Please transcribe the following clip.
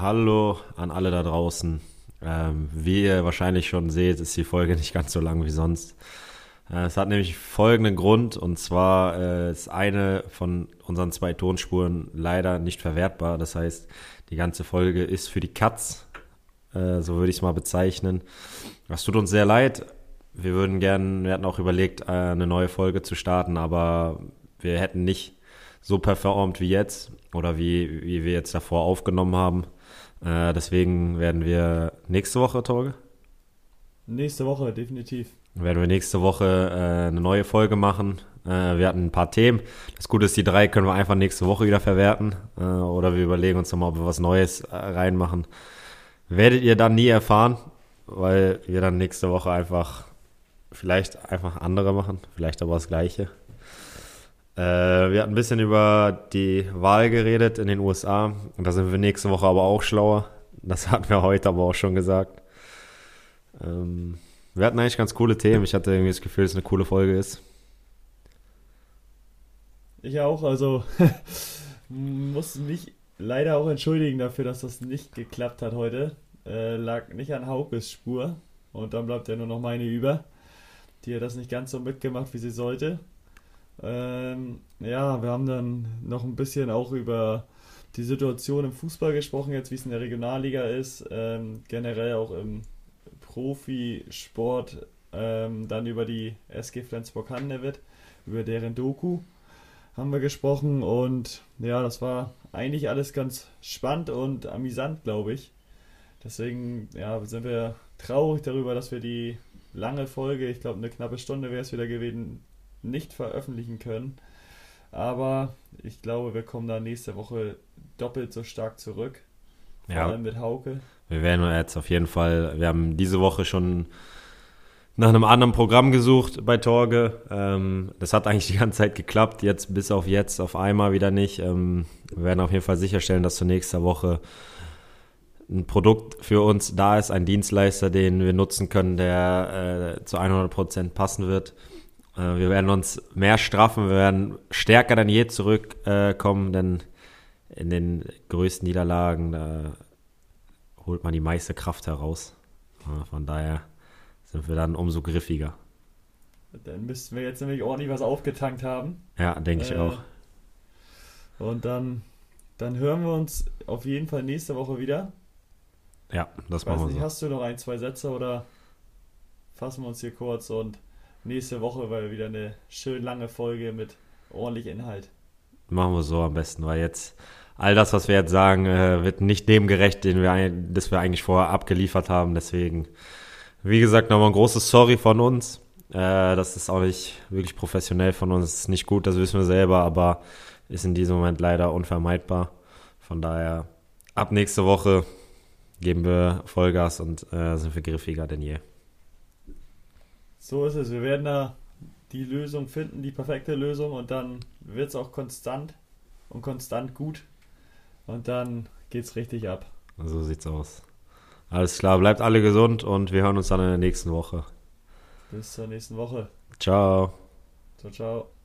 Hallo an alle da draußen. Ähm, wie ihr wahrscheinlich schon seht, ist die Folge nicht ganz so lang wie sonst. Äh, es hat nämlich folgenden Grund, und zwar äh, ist eine von unseren zwei Tonspuren leider nicht verwertbar. Das heißt, die ganze Folge ist für die Katz, äh, so würde ich es mal bezeichnen. Das tut uns sehr leid. Wir würden gerne, wir hatten auch überlegt, äh, eine neue Folge zu starten, aber wir hätten nicht so performt wie jetzt oder wie, wie wir jetzt davor aufgenommen haben. Äh, deswegen werden wir nächste Woche, Torge? Nächste Woche, definitiv. Werden wir nächste Woche äh, eine neue Folge machen. Äh, wir hatten ein paar Themen. Das Gute ist, die drei können wir einfach nächste Woche wieder verwerten. Äh, oder wir überlegen uns nochmal, ob wir was Neues äh, reinmachen. Werdet ihr dann nie erfahren, weil wir dann nächste Woche einfach vielleicht einfach andere machen, vielleicht aber das gleiche. Äh, wir hatten ein bisschen über die Wahl geredet in den USA und da sind wir nächste Woche aber auch schlauer. Das hatten wir heute aber auch schon gesagt. Ähm, wir hatten eigentlich ganz coole Themen. Ich hatte irgendwie das Gefühl, dass es eine coole Folge ist. Ich auch, also muss mich leider auch entschuldigen dafür, dass das nicht geklappt hat heute. Äh, lag nicht an Haukes Spur und dann bleibt ja nur noch meine über. Die hat das nicht ganz so mitgemacht, wie sie sollte. Ähm, ja, wir haben dann noch ein bisschen auch über die Situation im Fußball gesprochen, jetzt wie es in der Regionalliga ist, ähm, generell auch im Profisport, ähm, dann über die SG Flensburg-Handewitt, über deren Doku haben wir gesprochen und ja, das war eigentlich alles ganz spannend und amüsant, glaube ich. Deswegen ja, sind wir traurig darüber, dass wir die lange Folge, ich glaube eine knappe Stunde wäre es wieder gewesen, nicht veröffentlichen können. Aber ich glaube, wir kommen da nächste Woche doppelt so stark zurück. Vor Ja. allem mit Hauke. Wir werden jetzt auf jeden Fall, wir haben diese Woche schon nach einem anderen Programm gesucht bei Torge. Ähm, das hat eigentlich die ganze Zeit geklappt, jetzt bis auf jetzt auf einmal wieder nicht. Ähm, wir werden auf jeden Fall sicherstellen, dass zur nächsten Woche ein Produkt für uns da ist, ein Dienstleister, den wir nutzen können, der äh, zu 100% passen wird. Äh, wir werden uns mehr straffen, wir werden stärker denn je zurückkommen, kommen, denn in den größten Niederlagen, da holt man die meiste Kraft heraus. Von daher sind wir dann umso griffiger. Dann müssten wir jetzt nämlich ordentlich was aufgetankt haben. Ja, denke ich Äh, auch. Und dann, dann hören wir uns auf jeden Fall nächste Woche wieder. Ja, das Ich weiß machen nicht, wir so. hast du noch ein, zwei Sätze oder fassen wir uns hier kurz und nächste Woche weil wieder eine schön lange Folge mit ordentlich Inhalt. Machen wir so am besten, weil jetzt all das, was wir jetzt sagen, äh, wird nicht dem gerecht, den wir, das wir eigentlich vorher abgeliefert haben. Deswegen, wie gesagt, nochmal ein großes Sorry von uns. Äh, das ist auch nicht wirklich professionell von uns. Das ist nicht gut, das wissen wir selber, aber ist in diesem Moment leider unvermeidbar. Von daher, ab nächste Woche geben wir Vollgas und äh, sind wir griffiger denn je. So ist es. Wir werden da die Lösung finden, die perfekte Lösung und dann wird es auch konstant und konstant gut. Und dann geht's richtig ab. So sieht's aus. Alles klar, bleibt alle gesund und wir hören uns dann in der nächsten Woche. Bis zur nächsten Woche. Ciao. Ciao, ciao.